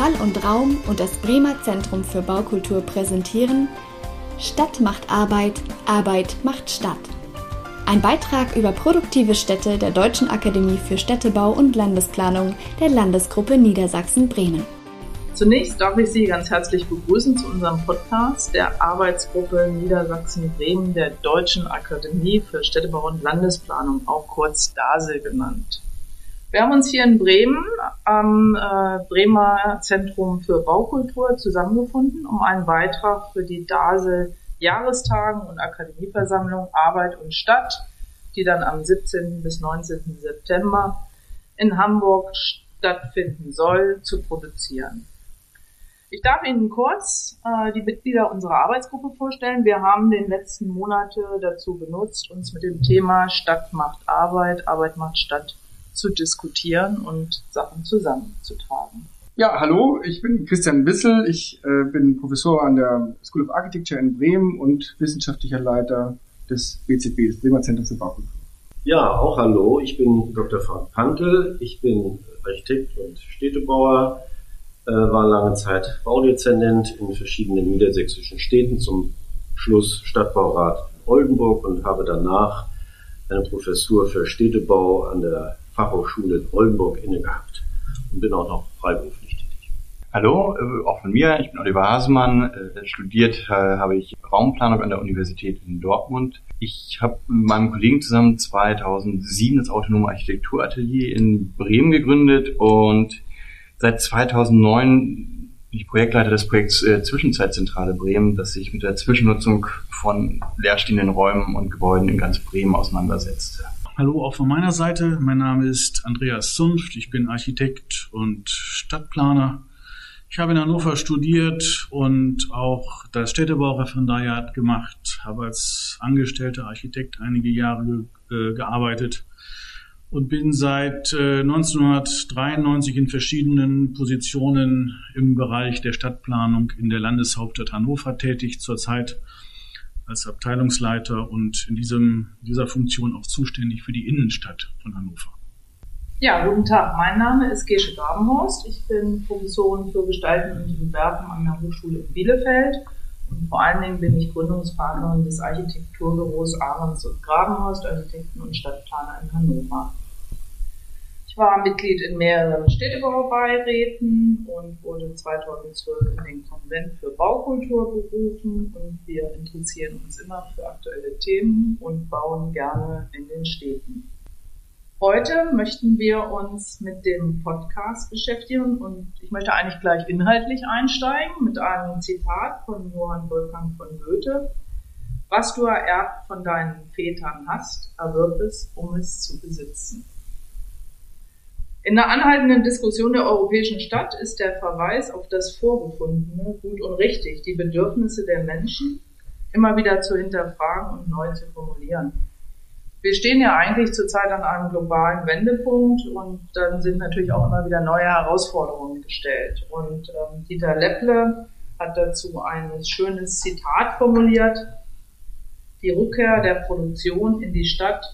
Schall und Raum und das Bremer Zentrum für Baukultur präsentieren Stadt macht Arbeit, Arbeit macht Stadt. Ein Beitrag über produktive Städte der Deutschen Akademie für Städtebau und Landesplanung der Landesgruppe Niedersachsen-Bremen. Zunächst darf ich Sie ganz herzlich begrüßen zu unserem Podcast der Arbeitsgruppe Niedersachsen-Bremen der Deutschen Akademie für Städtebau und Landesplanung, auch kurz DASE genannt. Wir haben uns hier in Bremen am äh, Bremer Zentrum für Baukultur zusammengefunden, um einen Beitrag für die DASE Jahrestagen und Akademieversammlung Arbeit und Stadt, die dann am 17. bis 19. September in Hamburg stattfinden soll, zu produzieren. Ich darf Ihnen kurz äh, die Mitglieder unserer Arbeitsgruppe vorstellen. Wir haben den letzten Monate dazu benutzt, uns mit dem Thema Stadt macht Arbeit, Arbeit macht Stadt zu diskutieren und Sachen zusammenzutragen. Ja, hallo, ich bin Christian Wissel. Ich äh, bin Professor an der School of Architecture in Bremen und wissenschaftlicher Leiter des BZB, des Bremer Zentrums für Baukultur. Ja, auch hallo, ich bin Dr. Frank Pantel. Ich bin Architekt und Städtebauer, äh, war lange Zeit Baudezernent in verschiedenen niedersächsischen Städten, zum Schluss Stadtbaurat in Oldenburg und habe danach eine Professur für Städtebau an der Fachhochschule in Oldenburg inne gehabt und bin auch noch freiberuflich tätig. Hallo, äh, auch von mir. Ich bin Oliver Hasemann. Äh, studiert äh, habe ich Raumplanung an der Universität in Dortmund. Ich habe mit meinem Kollegen zusammen 2007 das Autonome Architekturatelier in Bremen gegründet und seit 2009 bin ich Projektleiter des Projekts äh, Zwischenzeitzentrale Bremen, das sich mit der Zwischennutzung von leerstehenden Räumen und Gebäuden in ganz Bremen auseinandersetzt. Hallo auch von meiner Seite. Mein Name ist Andreas Zunft. Ich bin Architekt und Stadtplaner. Ich habe in Hannover studiert und auch das Städtebaureferendariat gemacht, habe als angestellter Architekt einige Jahre äh, gearbeitet und bin seit äh, 1993 in verschiedenen Positionen im Bereich der Stadtplanung in der Landeshauptstadt Hannover tätig. Zurzeit als Abteilungsleiter und in diesem, dieser Funktion auch zuständig für die Innenstadt von Hannover. Ja, guten Tag. Mein Name ist Gesche Grabenhorst. Ich bin Professorin für Gestalten und Entwerfen an der Hochschule in Bielefeld. Und vor allen Dingen bin ich Gründungspartnerin des Architekturbüros Ahrens und Grabenhorst, Architekten und Stadtplaner in Hannover. Ich war Mitglied in mehreren Städtebaubeiräten und wurde 2012 in den Konvent für Baukultur berufen und wir interessieren uns immer für aktuelle Themen und bauen gerne in den Städten. Heute möchten wir uns mit dem Podcast beschäftigen und ich möchte eigentlich gleich inhaltlich einsteigen mit einem Zitat von Johann Wolfgang von Goethe. Was du ererbt von deinen Vätern hast, erwirb es, um es zu besitzen. In der anhaltenden Diskussion der europäischen Stadt ist der Verweis auf das Vorgefundene gut und richtig, die Bedürfnisse der Menschen immer wieder zu hinterfragen und neu zu formulieren. Wir stehen ja eigentlich zurzeit an einem globalen Wendepunkt und dann sind natürlich auch immer wieder neue Herausforderungen gestellt. Und ähm, Dieter Lepple hat dazu ein schönes Zitat formuliert. Die Rückkehr der Produktion in die Stadt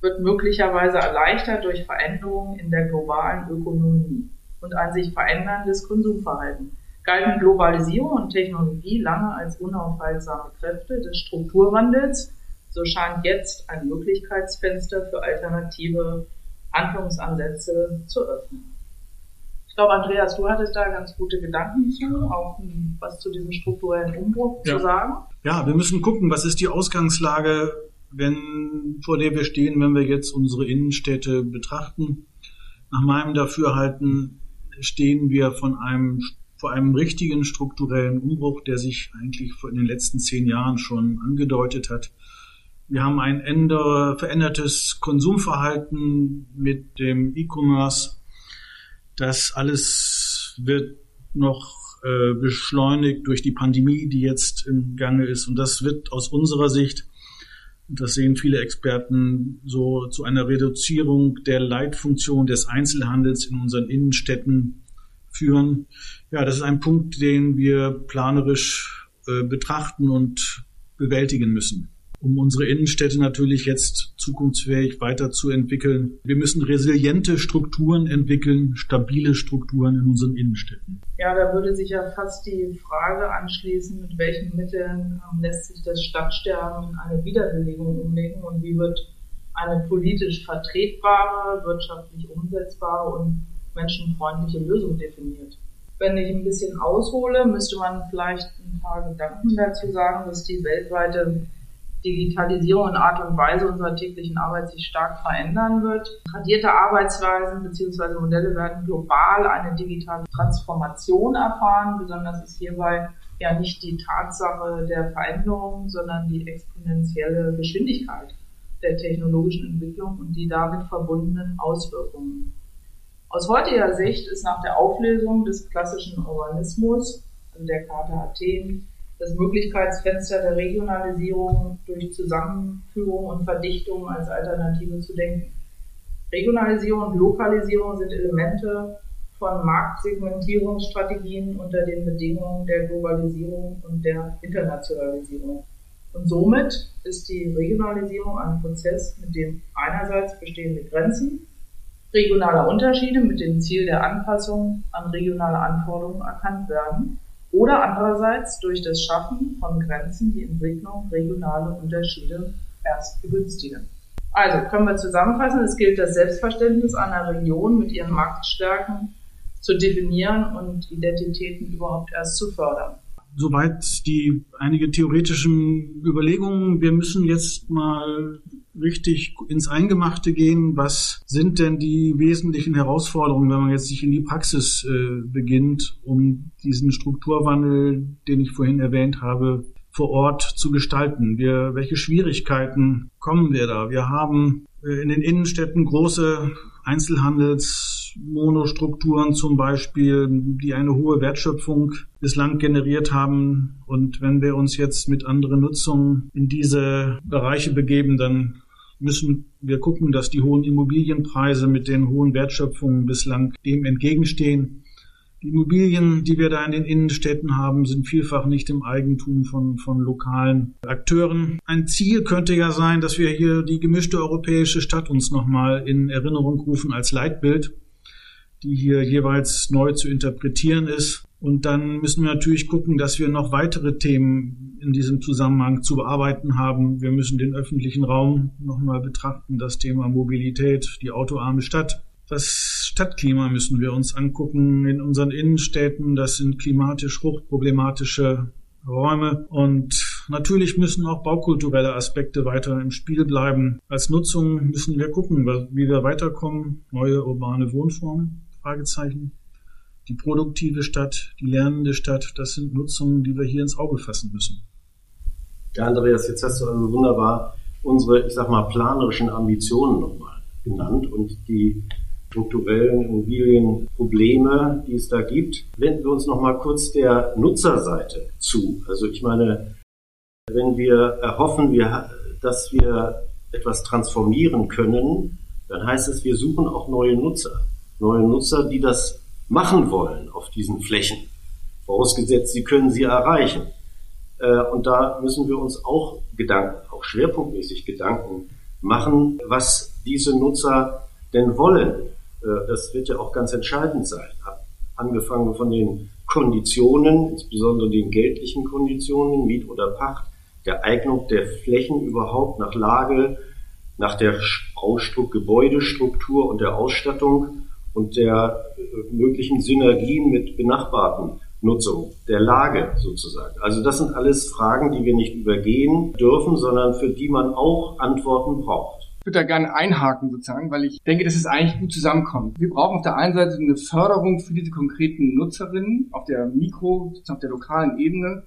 wird möglicherweise erleichtert durch Veränderungen in der globalen Ökonomie und ein sich veränderndes Konsumverhalten. Galten Globalisierung und Technologie lange als unaufhaltsame Kräfte des Strukturwandels, so scheint jetzt ein Möglichkeitsfenster für alternative Handlungsansätze zu öffnen. Ich glaube, Andreas, du hattest da ganz gute Gedanken zu, auch was zu diesem strukturellen Umbruch ja. zu sagen. Ja, wir müssen gucken, was ist die Ausgangslage wenn, vor der wir stehen, wenn wir jetzt unsere Innenstädte betrachten. Nach meinem Dafürhalten stehen wir von einem, vor einem richtigen strukturellen Umbruch, der sich eigentlich in den letzten zehn Jahren schon angedeutet hat. Wir haben ein ändere, verändertes Konsumverhalten mit dem E-Commerce. Das alles wird noch äh, beschleunigt durch die Pandemie, die jetzt im Gange ist. Und das wird aus unserer Sicht das sehen viele Experten so zu einer Reduzierung der Leitfunktion des Einzelhandels in unseren Innenstädten führen. Ja, das ist ein Punkt, den wir planerisch äh, betrachten und bewältigen müssen. Um unsere Innenstädte natürlich jetzt zukunftsfähig weiterzuentwickeln. Wir müssen resiliente Strukturen entwickeln, stabile Strukturen in unseren Innenstädten. Ja, da würde sich ja fast die Frage anschließen, mit welchen Mitteln ähm, lässt sich das Stadtsterben in eine Wiederbelebung umlegen und wie wird eine politisch vertretbare, wirtschaftlich umsetzbare und menschenfreundliche Lösung definiert. Wenn ich ein bisschen aushole, müsste man vielleicht ein paar Gedanken dazu sagen, dass die weltweite Digitalisierung und Art und Weise unserer täglichen Arbeit sich stark verändern wird. Tradierte Arbeitsweisen bzw. Modelle werden global eine digitale Transformation erfahren. Besonders ist hierbei ja nicht die Tatsache der Veränderung, sondern die exponentielle Geschwindigkeit der technologischen Entwicklung und die damit verbundenen Auswirkungen. Aus heutiger Sicht ist nach der Auflösung des klassischen Urbanismus, also der Charta Athen, das Möglichkeitsfenster der Regionalisierung durch Zusammenführung und Verdichtung als Alternative zu denken. Regionalisierung und Lokalisierung sind Elemente von Marktsegmentierungsstrategien unter den Bedingungen der Globalisierung und der Internationalisierung. Und somit ist die Regionalisierung ein Prozess, mit dem einerseits bestehende Grenzen regionaler Unterschiede mit dem Ziel der Anpassung an regionale Anforderungen erkannt werden oder andererseits durch das Schaffen von Grenzen die Entwicklung regionale Unterschiede erst begünstigen. Also können wir zusammenfassen, es gilt das Selbstverständnis einer Region mit ihren Marktstärken zu definieren und Identitäten überhaupt erst zu fördern. Soweit die einige theoretischen Überlegungen. Wir müssen jetzt mal richtig ins Eingemachte gehen. Was sind denn die wesentlichen Herausforderungen, wenn man jetzt sich in die Praxis äh, beginnt, um diesen Strukturwandel, den ich vorhin erwähnt habe, vor Ort zu gestalten? Wir, welche Schwierigkeiten kommen wir da? Wir haben äh, in den Innenstädten große Einzelhandelsmonostrukturen zum Beispiel, die eine hohe Wertschöpfung bislang generiert haben. Und wenn wir uns jetzt mit anderen Nutzungen in diese Bereiche begeben, dann müssen wir gucken, dass die hohen Immobilienpreise mit den hohen Wertschöpfungen bislang dem entgegenstehen. Die Immobilien, die wir da in den Innenstädten haben, sind vielfach nicht im Eigentum von, von lokalen Akteuren. Ein Ziel könnte ja sein, dass wir hier die gemischte europäische Stadt uns nochmal in Erinnerung rufen als Leitbild, die hier jeweils neu zu interpretieren ist. Und dann müssen wir natürlich gucken, dass wir noch weitere Themen in diesem Zusammenhang zu bearbeiten haben. Wir müssen den öffentlichen Raum nochmal betrachten, das Thema Mobilität, die autoarme Stadt. Das Stadtklima müssen wir uns angucken in unseren Innenstädten. Das sind klimatisch hochproblematische Räume und natürlich müssen auch baukulturelle Aspekte weiter im Spiel bleiben. Als Nutzung müssen wir gucken, wie wir weiterkommen. Neue urbane Wohnformen? Fragezeichen. Die produktive Stadt, die lernende Stadt, das sind Nutzungen, die wir hier ins Auge fassen müssen. Ja, Andreas, jetzt hast du also wunderbar unsere, ich sag mal, planerischen Ambitionen nochmal genannt und die strukturellen Immobilienprobleme, die es da gibt. Wenden wir uns noch mal kurz der Nutzerseite zu. Also ich meine, wenn wir erhoffen, wir, dass wir etwas transformieren können, dann heißt es, wir suchen auch neue Nutzer. Neue Nutzer, die das machen wollen auf diesen Flächen. Vorausgesetzt, sie können sie erreichen. Äh, und da müssen wir uns auch Gedanken, auch schwerpunktmäßig Gedanken machen, was diese Nutzer denn wollen. Äh, das wird ja auch ganz entscheidend sein. Angefangen von den Konditionen, insbesondere den geldlichen Konditionen, Miet oder Pacht, der Eignung der Flächen überhaupt nach Lage, nach der Baustruktur, Gebäudestruktur und der Ausstattung und der äh, möglichen Synergien mit benachbarten Nutzung der Lage sozusagen. Also das sind alles Fragen, die wir nicht übergehen dürfen, sondern für die man auch Antworten braucht würde da gerne einhaken sozusagen, weil ich denke, dass es eigentlich gut zusammenkommt. Wir brauchen auf der einen Seite eine Förderung für diese konkreten Nutzerinnen auf der Mikro, auf der lokalen Ebene.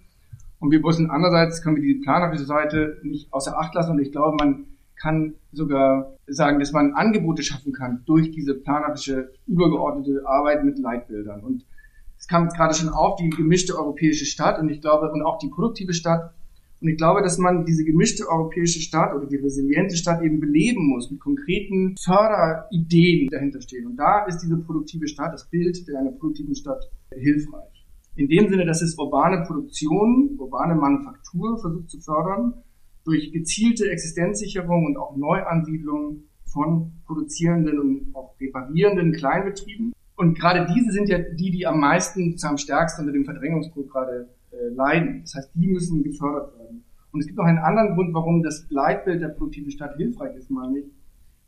Und wir müssen andererseits können wir die planerische Seite nicht außer Acht lassen. Und ich glaube, man kann sogar sagen, dass man Angebote schaffen kann durch diese planerische, übergeordnete Arbeit mit Leitbildern. Und es kam jetzt gerade schon auf, die gemischte europäische Stadt und ich glaube, und auch die produktive Stadt und ich glaube, dass man diese gemischte europäische Stadt oder die resiliente Stadt eben beleben muss mit konkreten Förderideen, die dahinter stehen. Und da ist diese produktive Stadt, das Bild einer produktiven Stadt hilfreich. In dem Sinne, dass es urbane Produktion, urbane Manufaktur versucht zu fördern, durch gezielte Existenzsicherung und auch Neuansiedlung von produzierenden und auch reparierenden Kleinbetrieben. Und gerade diese sind ja die, die am meisten, am stärksten unter dem Verdrängungsdruck gerade äh, leiden. Das heißt, die müssen gefördert werden. Und es gibt noch einen anderen Grund, warum das Leitbild der produktiven Stadt hilfreich ist, meine ich.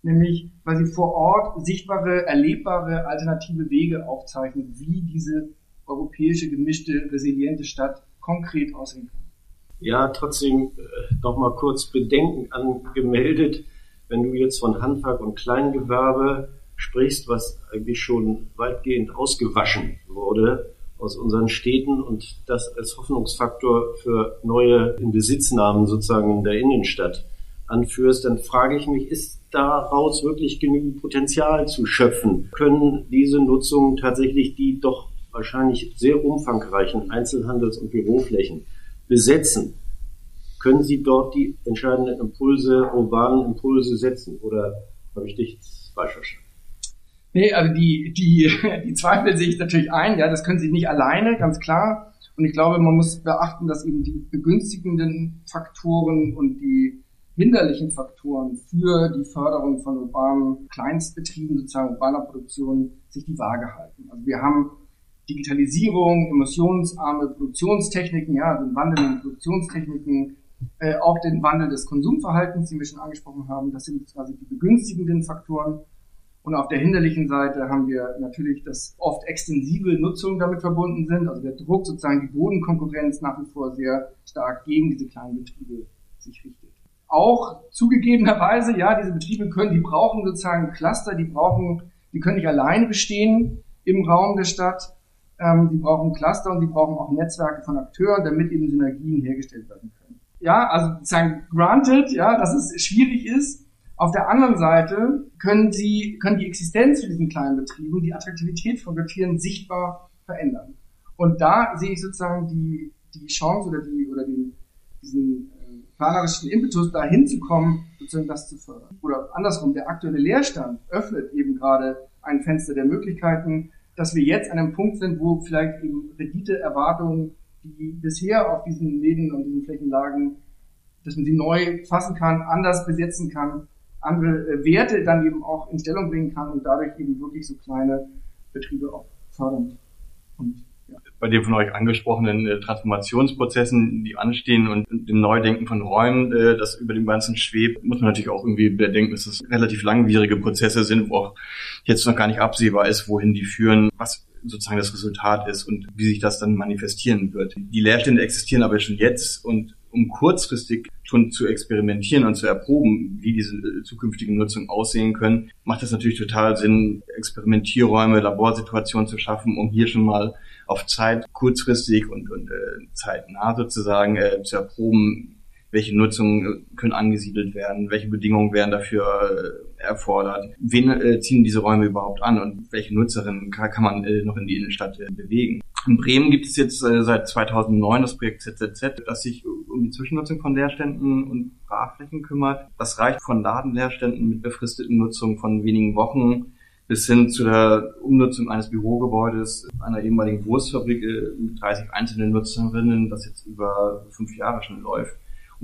Nämlich, weil sie vor Ort sichtbare, erlebbare alternative Wege aufzeichnet, wie diese europäische, gemischte, resiliente Stadt konkret aussehen kann. Ja, trotzdem äh, noch mal kurz Bedenken angemeldet, wenn du jetzt von Handwerk und Kleingewerbe sprichst, was eigentlich schon weitgehend ausgewaschen wurde aus unseren Städten und das als Hoffnungsfaktor für neue Inbesitznahmen sozusagen in der Innenstadt anführst, dann frage ich mich, ist daraus wirklich genügend Potenzial zu schöpfen? Können diese Nutzungen tatsächlich die doch wahrscheinlich sehr umfangreichen Einzelhandels- und Büroflächen besetzen? Können Sie dort die entscheidenden Impulse, urbanen Impulse setzen? Oder habe ich dich falsch verstanden? Nee, also die, die, die Zweifel sehe ich natürlich ein, ja, das können sie nicht alleine, ganz klar. Und ich glaube, man muss beachten, dass eben die begünstigenden Faktoren und die hinderlichen Faktoren für die Förderung von urbanen Kleinstbetrieben, sozusagen urbaner Produktion, sich die Waage halten. Also wir haben Digitalisierung, emissionsarme Produktionstechniken, ja, den Wandel in Produktionstechniken, äh, auch den Wandel des Konsumverhaltens, den wir schon angesprochen haben. Das sind quasi die begünstigenden Faktoren. Und auf der hinderlichen Seite haben wir natürlich, dass oft extensive Nutzungen damit verbunden sind. Also der Druck, sozusagen die Bodenkonkurrenz nach wie vor sehr stark gegen diese kleinen Betriebe sich richtet. Auch zugegebenerweise, ja, diese Betriebe können, die brauchen sozusagen Cluster, die brauchen, die können nicht alleine bestehen im Raum der Stadt. Ähm, die brauchen Cluster und die brauchen auch Netzwerke von Akteuren, damit eben Synergien hergestellt werden können. Ja, also sozusagen granted, ja, dass es schwierig ist, auf der anderen Seite können sie, können die Existenz für diesen kleinen Betrieben, die Attraktivität von Quartieren sichtbar verändern. Und da sehe ich sozusagen die, die Chance oder die, oder den, diesen äh, planerischen Impetus, da hinzukommen, sozusagen das zu fördern. Oder andersrum, der aktuelle Leerstand öffnet eben gerade ein Fenster der Möglichkeiten, dass wir jetzt an einem Punkt sind, wo vielleicht eben Renditeerwartungen, die bisher auf diesen Läden und diesen Flächen lagen, dass man sie neu fassen kann, anders besetzen kann andere äh, Werte dann eben auch in Stellung bringen kann und dadurch eben wirklich so kleine Betriebe auch fördern. Und. Bei den von euch angesprochenen äh, Transformationsprozessen, die anstehen und dem Neudenken von Räumen, äh, das über dem Ganzen schwebt, muss man natürlich auch irgendwie bedenken, dass es relativ langwierige Prozesse sind, wo auch jetzt noch gar nicht absehbar ist, wohin die führen, was sozusagen das Resultat ist und wie sich das dann manifestieren wird. Die Leerstände existieren aber schon jetzt und um kurzfristig schon zu experimentieren und zu erproben, wie diese äh, zukünftigen Nutzungen aussehen können, macht es natürlich total Sinn, Experimentierräume, Laborsituationen zu schaffen, um hier schon mal auf Zeit kurzfristig und, und äh, zeitnah sozusagen äh, zu erproben, welche Nutzungen äh, können angesiedelt werden, welche Bedingungen werden dafür äh, erfordert, wen äh, ziehen diese Räume überhaupt an und welche Nutzerinnen kann, kann man äh, noch in die Innenstadt äh, bewegen. In Bremen gibt es jetzt äh, seit 2009 das Projekt ZZZ, das sich um die Zwischennutzung von Leerständen und Brachflächen kümmert. Das reicht von Ladenleerständen mit befristeten Nutzungen von wenigen Wochen bis hin zu der Umnutzung eines Bürogebäudes einer ehemaligen Wurstfabrik äh, mit 30 einzelnen Nutzerinnen, das jetzt über fünf Jahre schon läuft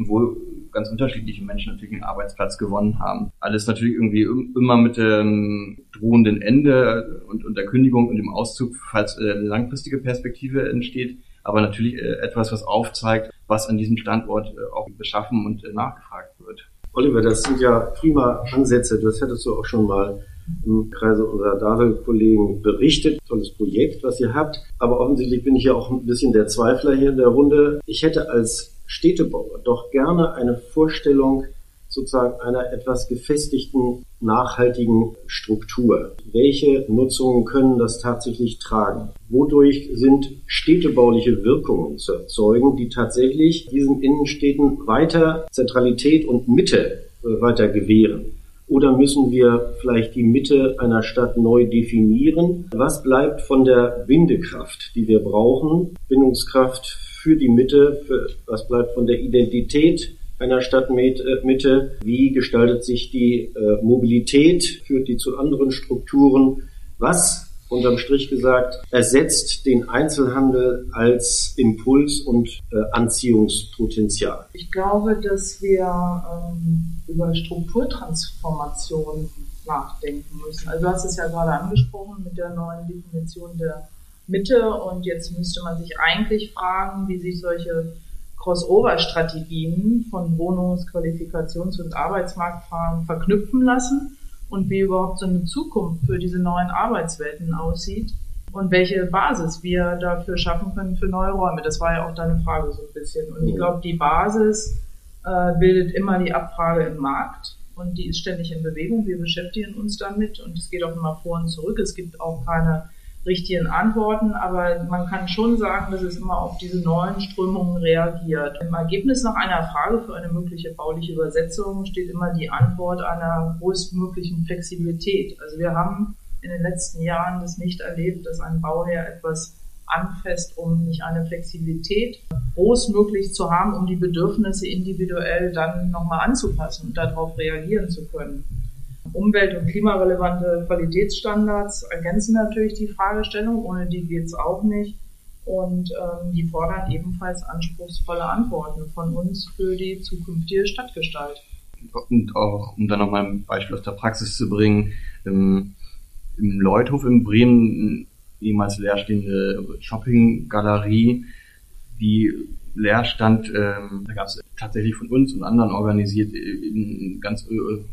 wo ganz unterschiedliche Menschen natürlich einen Arbeitsplatz gewonnen haben. Alles natürlich irgendwie immer mit dem drohenden Ende und, und der Kündigung und dem Auszug, falls äh, eine langfristige Perspektive entsteht, aber natürlich äh, etwas, was aufzeigt, was an diesem Standort äh, auch beschaffen und nachgefragt wird. Oliver, das sind ja prima Ansätze. Das hättest du auch schon mal im Kreise unserer DAVE-Kollegen berichtet. Tolles Projekt, was ihr habt. Aber offensichtlich bin ich ja auch ein bisschen der Zweifler hier in der Runde. Ich hätte als Städtebauer doch gerne eine Vorstellung sozusagen einer etwas gefestigten, nachhaltigen Struktur. Welche Nutzungen können das tatsächlich tragen? Wodurch sind städtebauliche Wirkungen zu erzeugen, die tatsächlich diesen Innenstädten weiter Zentralität und Mitte äh, weiter gewähren? Oder müssen wir vielleicht die Mitte einer Stadt neu definieren? Was bleibt von der Bindekraft, die wir brauchen? Bindungskraft für die Mitte, für, was bleibt von der Identität einer Stadtmitte, wie gestaltet sich die äh, Mobilität, führt die zu anderen Strukturen, was unterm Strich gesagt, ersetzt den Einzelhandel als Impuls und äh, Anziehungspotenzial? Ich glaube, dass wir ähm, über Strukturtransformation nachdenken müssen. Also du hast es ja gerade angesprochen mit der neuen Definition der Mitte und jetzt müsste man sich eigentlich fragen, wie sich solche Crossover-Strategien von Wohnungs-, Qualifikations- und Arbeitsmarktfragen verknüpfen lassen und wie überhaupt so eine Zukunft für diese neuen Arbeitswelten aussieht und welche Basis wir dafür schaffen können für neue Räume. Das war ja auch deine Frage so ein bisschen. Und ich glaube, die Basis äh, bildet immer die Abfrage im Markt und die ist ständig in Bewegung. Wir beschäftigen uns damit und es geht auch immer vor und zurück. Es gibt auch keine richtigen Antworten, aber man kann schon sagen, dass es immer auf diese neuen Strömungen reagiert. Im Ergebnis nach einer Frage für eine mögliche bauliche Übersetzung steht immer die Antwort einer größtmöglichen Flexibilität. Also wir haben in den letzten Jahren das nicht erlebt, dass ein Bauherr etwas anfasst, um nicht eine Flexibilität großmöglich zu haben, um die Bedürfnisse individuell dann nochmal anzupassen und darauf reagieren zu können. Umwelt- und klimarelevante Qualitätsstandards ergänzen natürlich die Fragestellung, ohne die geht es auch nicht. Und ähm, die fordern ebenfalls anspruchsvolle Antworten von uns für die zukünftige Stadtgestalt. Und auch, um da nochmal ein Beispiel aus der Praxis zu bringen, im, im Leuthof in Bremen, ehemals leerstehende Shoppinggalerie, die leer stand, ähm, da gab es tatsächlich von uns und anderen organisiert in ganz äh,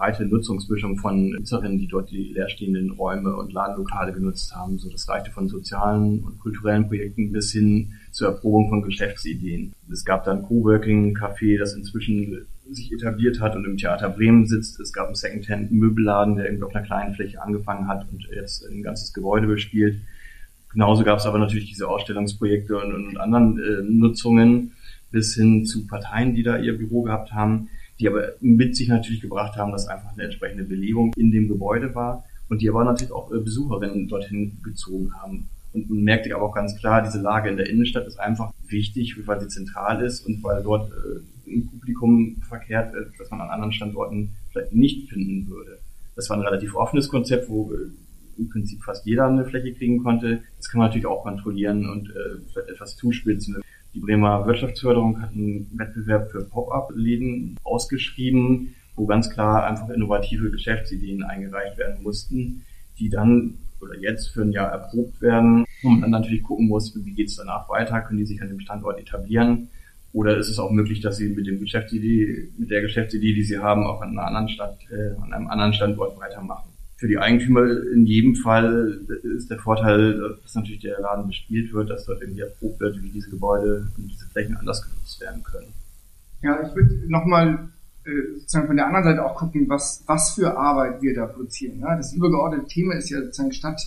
breite Nutzungsmischung von Nutzerinnen, die dort die leerstehenden Räume und Ladenlokale genutzt haben. So, das reichte von sozialen und kulturellen Projekten bis hin zur Erprobung von Geschäftsideen. Es gab dann Coworking-Café, das inzwischen sich etabliert hat und im Theater Bremen sitzt. Es gab einen Secondhand-Möbelladen, der irgendwie auf einer kleinen Fläche angefangen hat und jetzt ein ganzes Gebäude bespielt. Genauso gab es aber natürlich diese Ausstellungsprojekte und, und anderen äh, Nutzungen bis hin zu Parteien, die da ihr Büro gehabt haben die aber mit sich natürlich gebracht haben, dass einfach eine entsprechende Belebung in dem Gebäude war und die aber natürlich auch äh, Besucherinnen dorthin gezogen haben. Und man merkte aber auch ganz klar, diese Lage in der Innenstadt ist einfach wichtig, weil sie zentral ist und weil dort äh, ein Publikum verkehrt, äh, das man an anderen Standorten vielleicht nicht finden würde. Das war ein relativ offenes Konzept, wo äh, im Prinzip fast jeder eine Fläche kriegen konnte. Das kann man natürlich auch kontrollieren und äh, etwas zuspitzen. Die Bremer Wirtschaftsförderung hat einen Wettbewerb für Pop-up-Läden ausgeschrieben, wo ganz klar einfach innovative Geschäftsideen eingereicht werden mussten, die dann oder jetzt für ein Jahr erprobt werden. Und dann natürlich gucken muss, wie geht es danach weiter, können die sich an dem Standort etablieren? Oder ist es auch möglich, dass sie mit dem Geschäftsidee, mit der Geschäftsidee, die sie haben, auch an einer anderen Stadt, äh, an einem anderen Standort weitermachen für die Eigentümer in jedem Fall ist der Vorteil, dass natürlich der Laden bespielt wird, dass dort irgendwie erprobt wird, wie diese Gebäude und diese Flächen anders genutzt werden können. Ja, ich würde nochmal äh, sozusagen von der anderen Seite auch gucken, was, was für Arbeit wir da produzieren. Ja? Das übergeordnete Thema ist ja sozusagen Stadt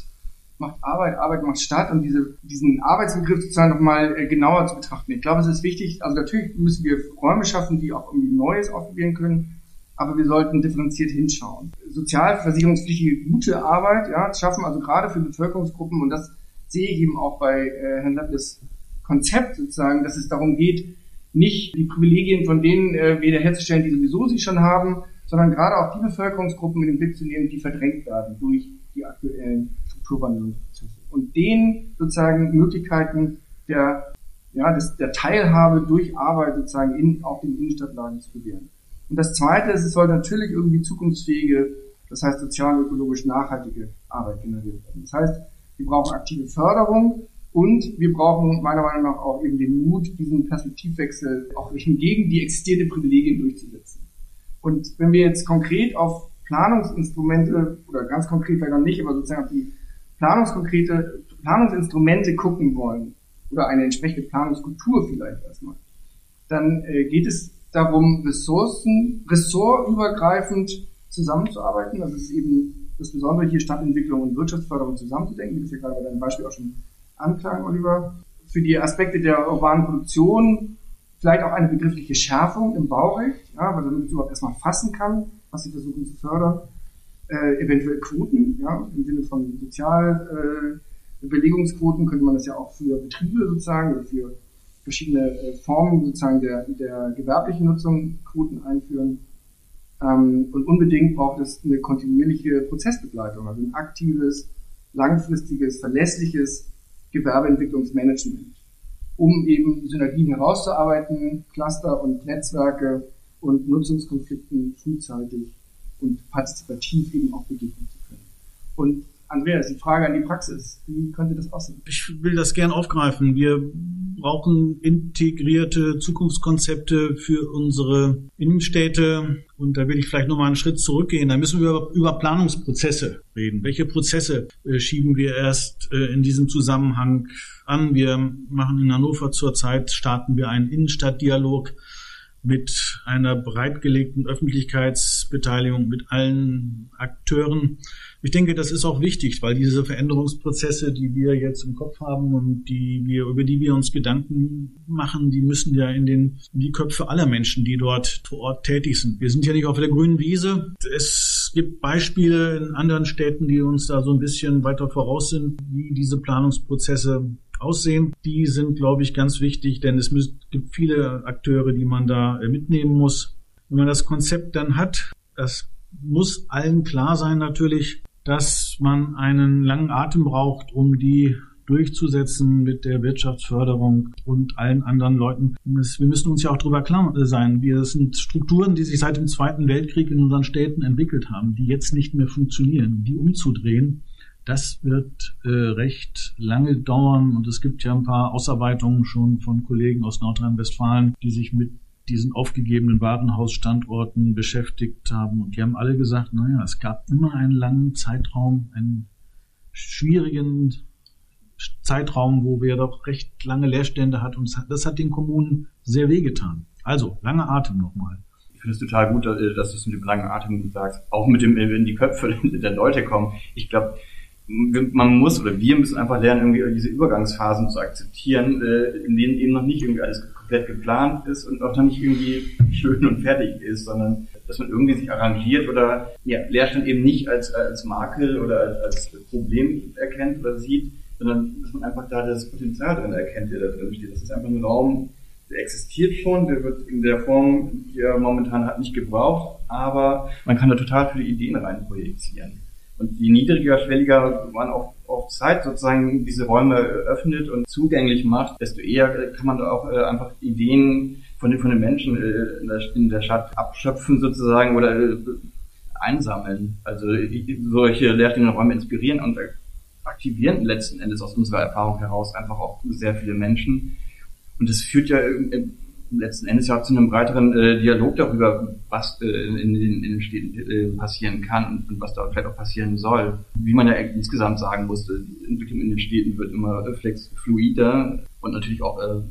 macht Arbeit, Arbeit macht Stadt und diese, diesen Arbeitsbegriff sozusagen nochmal äh, genauer zu betrachten. Ich glaube, es ist wichtig, also natürlich müssen wir Räume schaffen, die auch irgendwie Neues ausprobieren können, aber wir sollten differenziert hinschauen. Sozialversicherungspflichtige gute Arbeit, ja, schaffen also gerade für Bevölkerungsgruppen und das sehe ich eben auch bei äh, Herrn Lappes Konzept sozusagen, dass es darum geht, nicht die Privilegien von denen äh, wiederherzustellen, die sowieso sie schon haben, sondern gerade auch die Bevölkerungsgruppen in den Blick zu nehmen, die verdrängt werden durch die aktuellen Strukturwandlungsprozesse und denen sozusagen Möglichkeiten der ja, des, der Teilhabe durch Arbeit sozusagen in, auch den Innenstadtlagen zu gewähren. Und das Zweite ist, es soll natürlich irgendwie zukunftsfähige, das heißt sozial und ökologisch nachhaltige Arbeit generiert werden. Das heißt, wir brauchen aktive Förderung und wir brauchen meiner Meinung nach auch eben den Mut, diesen Perspektivwechsel auch hingegen die existierenden Privilegien durchzusetzen. Und wenn wir jetzt konkret auf Planungsinstrumente oder ganz konkret vielleicht noch nicht, aber sozusagen auf die planungskonkrete Planungsinstrumente gucken wollen oder eine entsprechende Planungskultur vielleicht erstmal, dann äh, geht es darum, Ressourcen, ressortübergreifend zusammenzuarbeiten. Das ist eben das Besondere hier, Stadtentwicklung und Wirtschaftsförderung zusammenzudenken, wie das ja gerade bei deinem Beispiel auch schon anklang, Oliver. Für die Aspekte der urbanen Produktion vielleicht auch eine begriffliche Schärfung im Baurecht, ja, weil damit es überhaupt erstmal fassen kann, was sie versuchen zu fördern. Äh, eventuell Quoten, ja, im Sinne von Sozialbelegungsquoten äh, könnte man das ja auch für Betriebe sozusagen oder für verschiedene äh, Formen sozusagen der, der gewerblichen Nutzung Quoten einführen. Ähm, und unbedingt braucht es eine kontinuierliche Prozessbegleitung, also ein aktives langfristiges, verlässliches Gewerbeentwicklungsmanagement, um eben Synergien herauszuarbeiten, Cluster und Netzwerke und Nutzungskonflikten frühzeitig und partizipativ eben auch begegnen zu können. Und Andreas, die Frage an die Praxis. Wie könnte das aussehen? Ich will das gern aufgreifen. Wir brauchen integrierte Zukunftskonzepte für unsere Innenstädte. Und da will ich vielleicht nochmal einen Schritt zurückgehen. Da müssen wir über, über Planungsprozesse reden. Welche Prozesse äh, schieben wir erst äh, in diesem Zusammenhang an? Wir machen in Hannover zurzeit, starten wir einen Innenstadtdialog mit einer breitgelegten Öffentlichkeitsbeteiligung mit allen Akteuren. Ich denke, das ist auch wichtig, weil diese Veränderungsprozesse, die wir jetzt im Kopf haben und die wir, über die wir uns Gedanken machen, die müssen ja in den, in die Köpfe aller Menschen, die dort vor Ort tätig sind. Wir sind ja nicht auf der grünen Wiese. Es gibt Beispiele in anderen Städten, die uns da so ein bisschen weiter voraus sind, wie diese Planungsprozesse aussehen. Die sind, glaube ich, ganz wichtig, denn es gibt viele Akteure, die man da mitnehmen muss. Wenn man das Konzept dann hat, das muss allen klar sein natürlich, dass man einen langen Atem braucht, um die durchzusetzen mit der Wirtschaftsförderung und allen anderen Leuten. Wir müssen uns ja auch darüber klar sein. Wir sind Strukturen, die sich seit dem Zweiten Weltkrieg in unseren Städten entwickelt haben, die jetzt nicht mehr funktionieren. Die umzudrehen, das wird äh, recht lange dauern und es gibt ja ein paar Ausarbeitungen schon von Kollegen aus Nordrhein-Westfalen, die sich mit diesen aufgegebenen Warenhausstandorten beschäftigt haben. Und die haben alle gesagt, naja, es gab immer einen langen Zeitraum, einen schwierigen Zeitraum, wo wir doch recht lange Leerstände hatten. Und das hat den Kommunen sehr wehgetan. Also, lange Atem nochmal. Ich finde es total gut, dass du es mit dem langen Atem sagst. Auch mit dem, wenn die Köpfe der Leute kommen. Ich glaube, man muss oder wir müssen einfach lernen, irgendwie diese Übergangsphasen zu akzeptieren, äh, in denen eben noch nicht irgendwie alles komplett geplant ist und auch noch nicht irgendwie schön und fertig ist, sondern dass man irgendwie sich arrangiert oder ja, Leerstand eben nicht als, als Makel oder als, als Problem erkennt oder sieht, sondern dass man einfach da das Potenzial drin erkennt, der da drin steht. Das ist einfach ein Raum, der existiert schon, der wird in der Form, die er momentan hat, nicht gebraucht, aber man kann da total viele Ideen rein projizieren. Und je niedriger, schwelliger man auf, auf Zeit sozusagen diese Räume öffnet und zugänglich macht, desto eher kann man da auch äh, einfach Ideen von den, von den Menschen äh, in, der, in der Stadt abschöpfen sozusagen oder äh, einsammeln. Also solche leerstehenden Räume inspirieren und aktivieren letzten Endes aus unserer Erfahrung heraus einfach auch sehr viele Menschen. Und das führt ja letzten Endes ja zu einem breiteren äh, Dialog darüber, was äh, in, in, in den Städten äh, passieren kann und, was da vielleicht auch passieren soll. Wie man ja insgesamt sagen musste, die Entwicklung in den Städten wird immer flex fluider und natürlich auch äh,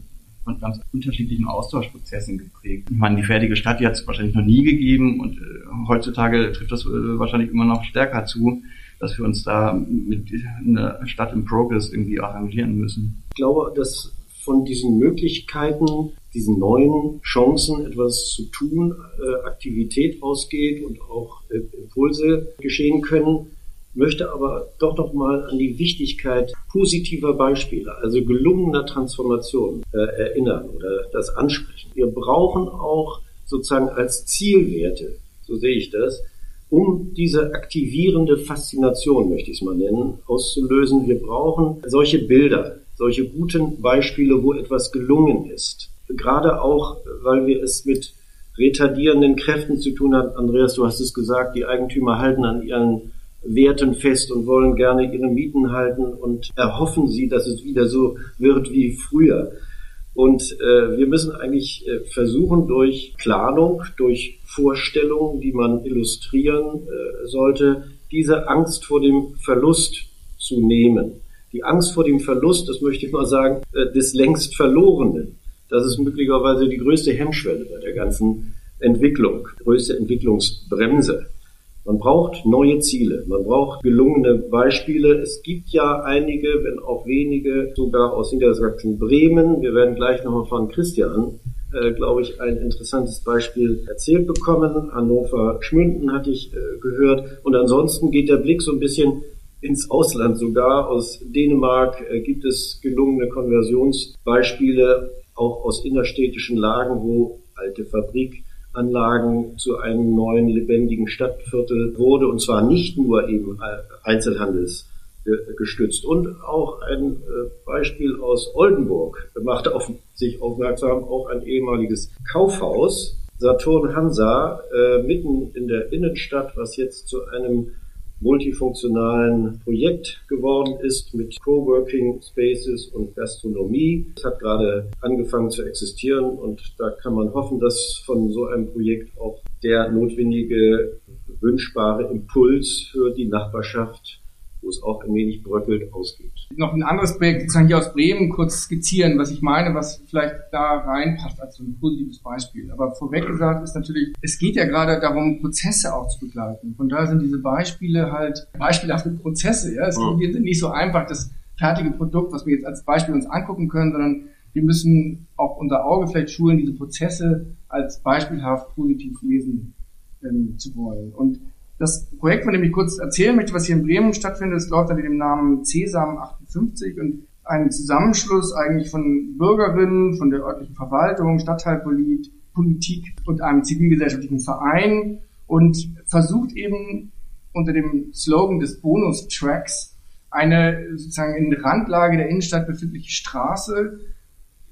von ganz unterschiedlichen Austauschprozessen geprägt. Ich meine, die fertige Stadt, die hat es wahrscheinlich noch nie gegeben und äh, heutzutage trifft das äh, wahrscheinlich immer noch stärker zu, dass wir uns da mit einer Stadt im Progress irgendwie arrangieren müssen. Ich glaube, dass von diesen Möglichkeiten, diesen neuen Chancen, etwas zu tun, äh, Aktivität ausgeht und auch äh, Impulse geschehen können, möchte aber doch noch mal an die Wichtigkeit positiver Beispiele, also gelungener Transformation äh, erinnern oder das ansprechen. Wir brauchen auch sozusagen als Zielwerte, so sehe ich das, um diese aktivierende Faszination, möchte ich es mal nennen, auszulösen. Wir brauchen solche Bilder, solche guten Beispiele, wo etwas gelungen ist. Gerade auch, weil wir es mit retardierenden Kräften zu tun haben. Andreas, du hast es gesagt, die Eigentümer halten an ihren Werten fest und wollen gerne ihre Mieten halten und erhoffen sie, dass es wieder so wird wie früher. Und äh, wir müssen eigentlich äh, versuchen, durch Planung, durch Vorstellungen, die man illustrieren äh, sollte, diese Angst vor dem Verlust zu nehmen die Angst vor dem Verlust, das möchte ich mal sagen, äh, des längst Verlorenen. Das ist möglicherweise die größte Hemmschwelle bei der ganzen Entwicklung, größte Entwicklungsbremse. Man braucht neue Ziele, man braucht gelungene Beispiele. Es gibt ja einige, wenn auch wenige, sogar aus Niedersachsen Bremen. Wir werden gleich nochmal von Christian, äh, glaube ich, ein interessantes Beispiel erzählt bekommen. Hannover Schmünden hatte ich äh, gehört. Und ansonsten geht der Blick so ein bisschen ins Ausland sogar. Aus Dänemark äh, gibt es gelungene Konversionsbeispiele, auch aus innerstädtischen Lagen, wo alte Fabrikanlagen zu einem neuen lebendigen Stadtviertel wurde. Und zwar nicht nur eben Einzelhandelsbetriebe, gestützt. Und auch ein äh, Beispiel aus Oldenburg macht auf sich aufmerksam, auch ein ehemaliges Kaufhaus, Saturn Hansa, äh, mitten in der Innenstadt, was jetzt zu einem multifunktionalen Projekt geworden ist mit Coworking Spaces und Gastronomie. Es hat gerade angefangen zu existieren und da kann man hoffen, dass von so einem Projekt auch der notwendige wünschbare Impuls für die Nachbarschaft wo es auch ein wenig bröckelt, ausgeht. Noch ein anderes Projekt, sozusagen hier aus Bremen, kurz skizzieren, was ich meine, was vielleicht da reinpasst als so ein positives Beispiel. Aber vorweg gesagt ist natürlich, es geht ja gerade darum, Prozesse auch zu begleiten. Von daher sind diese Beispiele halt beispielhafte Prozesse. Ja? Es ja. sind nicht so einfach das fertige Produkt, was wir jetzt als Beispiel uns angucken können, sondern wir müssen auch unser Auge vielleicht schulen, diese Prozesse als beispielhaft positiv lesen ähm, zu wollen. Und das Projekt, von dem ich kurz erzählen möchte, was hier in Bremen stattfindet, das läuft unter dem Namen CESAM 58 und ein Zusammenschluss eigentlich von Bürgerinnen, von der örtlichen Verwaltung, Stadtteilpolitik und einem zivilgesellschaftlichen Verein und versucht eben unter dem Slogan des Bonus-Tracks eine sozusagen in Randlage der Innenstadt befindliche Straße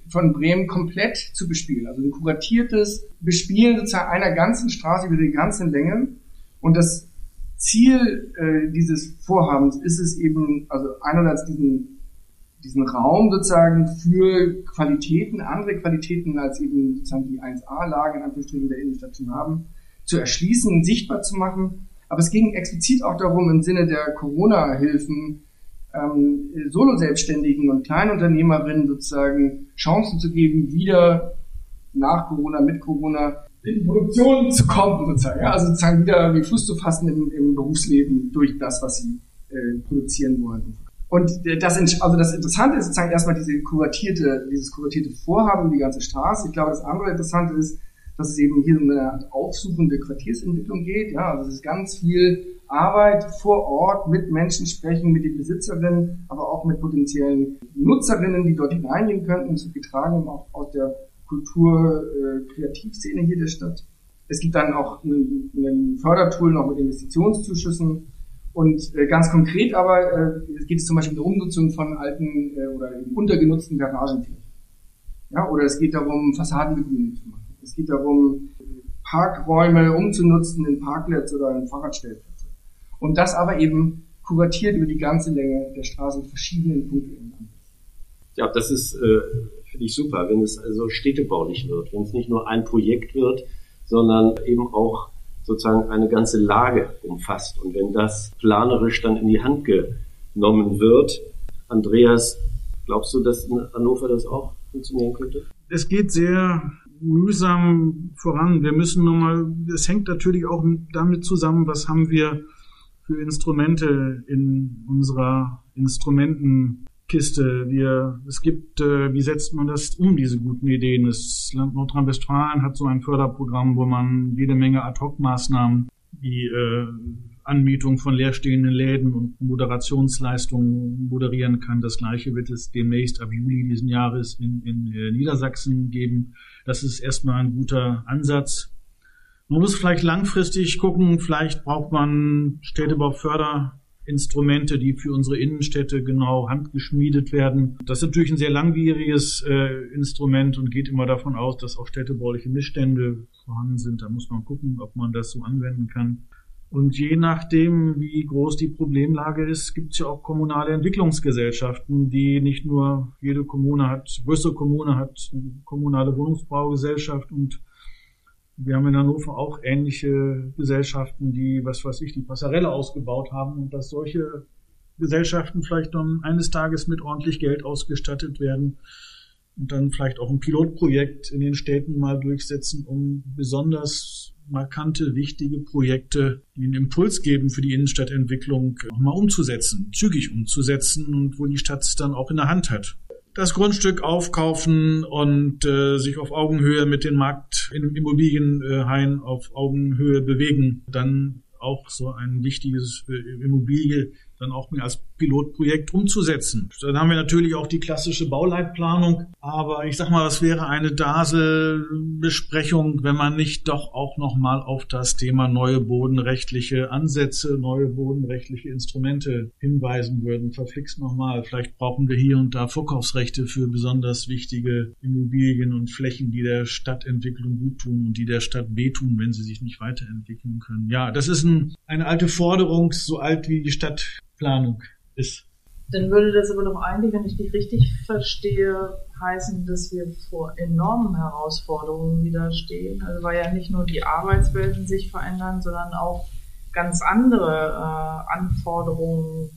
von Bremen komplett zu bespielen. Also ein kuratiertes Bespielen sozusagen einer ganzen Straße über die ganze Länge und das Ziel äh, dieses Vorhabens ist es eben, also einerseits diesen, diesen Raum sozusagen für Qualitäten, andere Qualitäten als eben sozusagen die 1A-Lage in Anführungsstrichen der Innenstadt zu haben, zu erschließen, sichtbar zu machen. Aber es ging explizit auch darum, im Sinne der Corona-Hilfen ähm, Solo-Selbstständigen und Kleinunternehmerinnen sozusagen Chancen zu geben, wieder nach Corona, mit Corona in die Produktion zu kommen, sozusagen. Ja? Also sozusagen wieder wie Fuß zu fassen im, im Berufsleben durch das, was sie äh, produzieren wollen. Und das, also das Interessante ist sozusagen erstmal diese kuratierte, dieses kuratierte Vorhaben, die ganze Straße. Ich glaube, das andere Interessante ist, dass es eben hier um eine aufsuchende Quartiersentwicklung geht. Ja, also es ist ganz viel Arbeit vor Ort mit Menschen sprechen, mit den Besitzerinnen, aber auch mit potenziellen Nutzerinnen, die dort hineingehen könnten, zu getragen auch aus der Kultur-Kreativszene äh, hier der Stadt. Es gibt dann auch ein Fördertool noch mit Investitionszuschüssen. Und äh, ganz konkret aber äh, geht es zum Beispiel um die Umnutzung von alten äh, oder untergenutzten Garagenflächen. Ja, oder es geht darum, Fassadenbegrünung zu machen. Es geht darum, Parkräume umzunutzen in Parklets oder in Fahrradstellplätze. Und das aber eben kuratiert über die ganze Länge der Straße in verschiedenen Punkten. Ja, das ist äh, finde ich super, wenn es also städtebaulich wird, wenn es nicht nur ein Projekt wird, sondern eben auch sozusagen eine ganze Lage umfasst. Und wenn das planerisch dann in die Hand genommen wird, Andreas, glaubst du, dass in Hannover das auch funktionieren könnte? Es geht sehr mühsam voran. Wir müssen nochmal, es hängt natürlich auch damit zusammen, was haben wir für Instrumente in unserer Instrumenten Kiste. Wir, es gibt, äh, wie setzt man das um, diese guten Ideen? Das Land Nordrhein-Westfalen hat so ein Förderprogramm, wo man jede Menge Ad-Hoc-Maßnahmen wie äh, Anmietung von leerstehenden Läden und Moderationsleistungen moderieren kann. Das gleiche wird es demnächst ab Juli diesen Jahres in, in äh, Niedersachsen geben. Das ist erstmal ein guter Ansatz. Man muss vielleicht langfristig gucken, vielleicht braucht man Städtebauförder Instrumente, die für unsere Innenstädte genau handgeschmiedet werden. Das ist natürlich ein sehr langwieriges äh, Instrument und geht immer davon aus, dass auch städtebauliche Missstände vorhanden sind. Da muss man gucken, ob man das so anwenden kann. Und je nachdem, wie groß die Problemlage ist, gibt es ja auch kommunale Entwicklungsgesellschaften, die nicht nur jede Kommune hat, größere Kommune hat eine kommunale Wohnungsbaugesellschaft und wir haben in Hannover auch ähnliche Gesellschaften, die, was weiß ich, die Passarelle ausgebaut haben und dass solche Gesellschaften vielleicht dann eines Tages mit ordentlich Geld ausgestattet werden und dann vielleicht auch ein Pilotprojekt in den Städten mal durchsetzen, um besonders markante, wichtige Projekte, die einen Impuls geben für die Innenstadtentwicklung, auch mal umzusetzen, zügig umzusetzen und wo die Stadt es dann auch in der Hand hat das Grundstück aufkaufen und äh, sich auf Augenhöhe mit den Markt in Immobilienhain auf Augenhöhe bewegen, dann auch so ein wichtiges äh, Immobilie dann auch mehr als Pilotprojekt umzusetzen. Dann haben wir natürlich auch die klassische Bauleitplanung. Aber ich sag mal, was wäre eine DASE-Besprechung, wenn man nicht doch auch nochmal auf das Thema neue bodenrechtliche Ansätze, neue bodenrechtliche Instrumente hinweisen würden? Verflixt nochmal. Vielleicht brauchen wir hier und da Vorkaufsrechte für besonders wichtige Immobilien und Flächen, die der Stadtentwicklung gut tun und die der Stadt wehtun, wenn sie sich nicht weiterentwickeln können. Ja, das ist ein, eine alte Forderung, so alt wie die Stadtplanung ist. Dann würde das aber doch eigentlich, wenn ich dich richtig verstehe, heißen, dass wir vor enormen Herausforderungen wieder stehen. Also weil ja nicht nur die Arbeitswelten sich verändern, sondern auch ganz andere äh, Anforderungen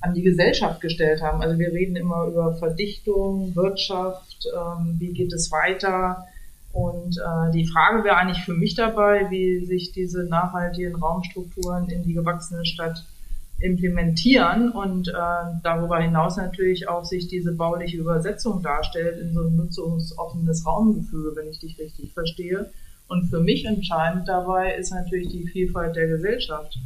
an die Gesellschaft gestellt haben. Also wir reden immer über Verdichtung, Wirtschaft, ähm, wie geht es weiter. Und äh, die Frage wäre eigentlich für mich dabei, wie sich diese nachhaltigen Raumstrukturen in die gewachsene Stadt implementieren und äh, darüber hinaus natürlich auch sich diese bauliche Übersetzung darstellt in so ein nutzungsoffenes Raumgefüge, wenn ich dich richtig verstehe. Und für mich entscheidend dabei ist natürlich die Vielfalt der Gesellschaft.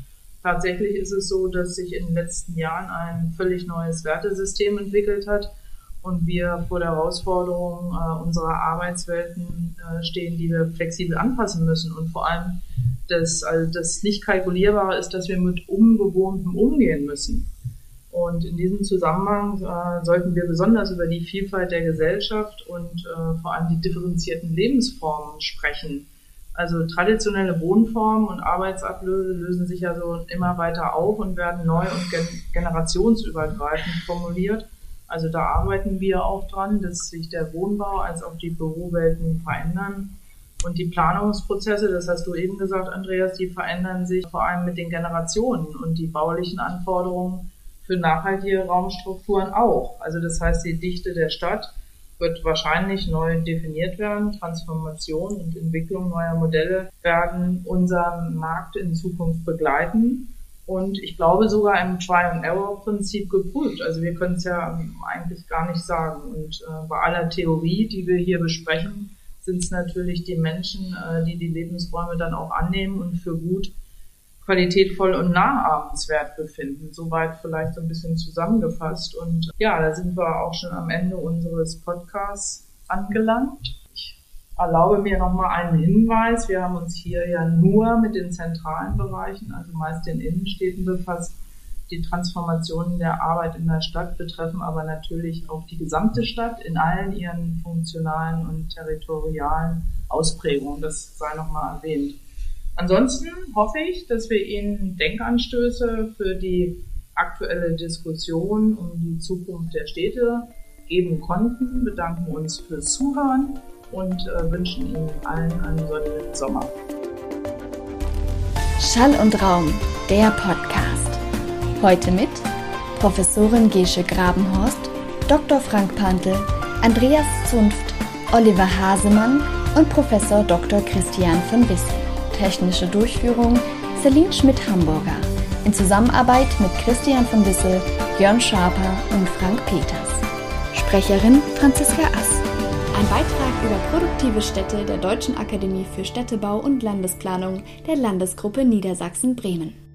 Tatsächlich ist es so, dass sich in den letzten Jahren ein völlig neues Wertesystem entwickelt hat und wir vor der Herausforderung äh, unserer Arbeitswelten äh, stehen, die wir flexibel anpassen müssen und vor allem das, also das nicht kalkulierbare ist, dass wir mit Ungewohntem umgehen müssen. Und in diesem Zusammenhang äh, sollten wir besonders über die Vielfalt der Gesellschaft und äh, vor allem die differenzierten Lebensformen sprechen. Also traditionelle Wohnformen und Arbeitsablöse lösen sich ja so immer weiter auf und werden neu und gen generationsübergreifend formuliert. Also da arbeiten wir auch dran, dass sich der Wohnbau als auch die Bürowelten verändern und die Planungsprozesse, das hast du eben gesagt, Andreas, die verändern sich vor allem mit den Generationen und die baulichen Anforderungen für nachhaltige Raumstrukturen auch. Also das heißt, die Dichte der Stadt wird wahrscheinlich neu definiert werden. Transformation und Entwicklung neuer Modelle werden unseren Markt in Zukunft begleiten. Und ich glaube sogar im Try-and-Error-Prinzip geprüft. Also wir können es ja eigentlich gar nicht sagen. Und äh, bei aller Theorie, die wir hier besprechen, sind es natürlich die Menschen, äh, die die Lebensräume dann auch annehmen und für gut, qualitätvoll und nachahmenswert befinden. Soweit vielleicht so ein bisschen zusammengefasst. Und ja, da sind wir auch schon am Ende unseres Podcasts angelangt. Erlaube mir nochmal einen Hinweis. Wir haben uns hier ja nur mit den zentralen Bereichen, also meist den Innenstädten befasst. Die Transformationen der Arbeit in der Stadt betreffen aber natürlich auch die gesamte Stadt in allen ihren funktionalen und territorialen Ausprägungen. Das sei nochmal erwähnt. Ansonsten hoffe ich, dass wir Ihnen Denkanstöße für die aktuelle Diskussion um die Zukunft der Städte geben konnten, bedanken uns fürs Zuhören und äh, wünschen Ihnen allen einen sonnigen Sommer. Schall und Raum, der Podcast. Heute mit Professorin Gesche Grabenhorst, Dr. Frank Pantel, Andreas Zunft, Oliver Hasemann und Professor Dr. Christian von Wissel. Technische Durchführung Celine Schmidt-Hamburger. In Zusammenarbeit mit Christian von Wissel, Jörn Schaper und Frank Peters. Sprecherin Franziska Ass. Ein Beitrag über produktive Städte der Deutschen Akademie für Städtebau und Landesplanung der Landesgruppe Niedersachsen-Bremen.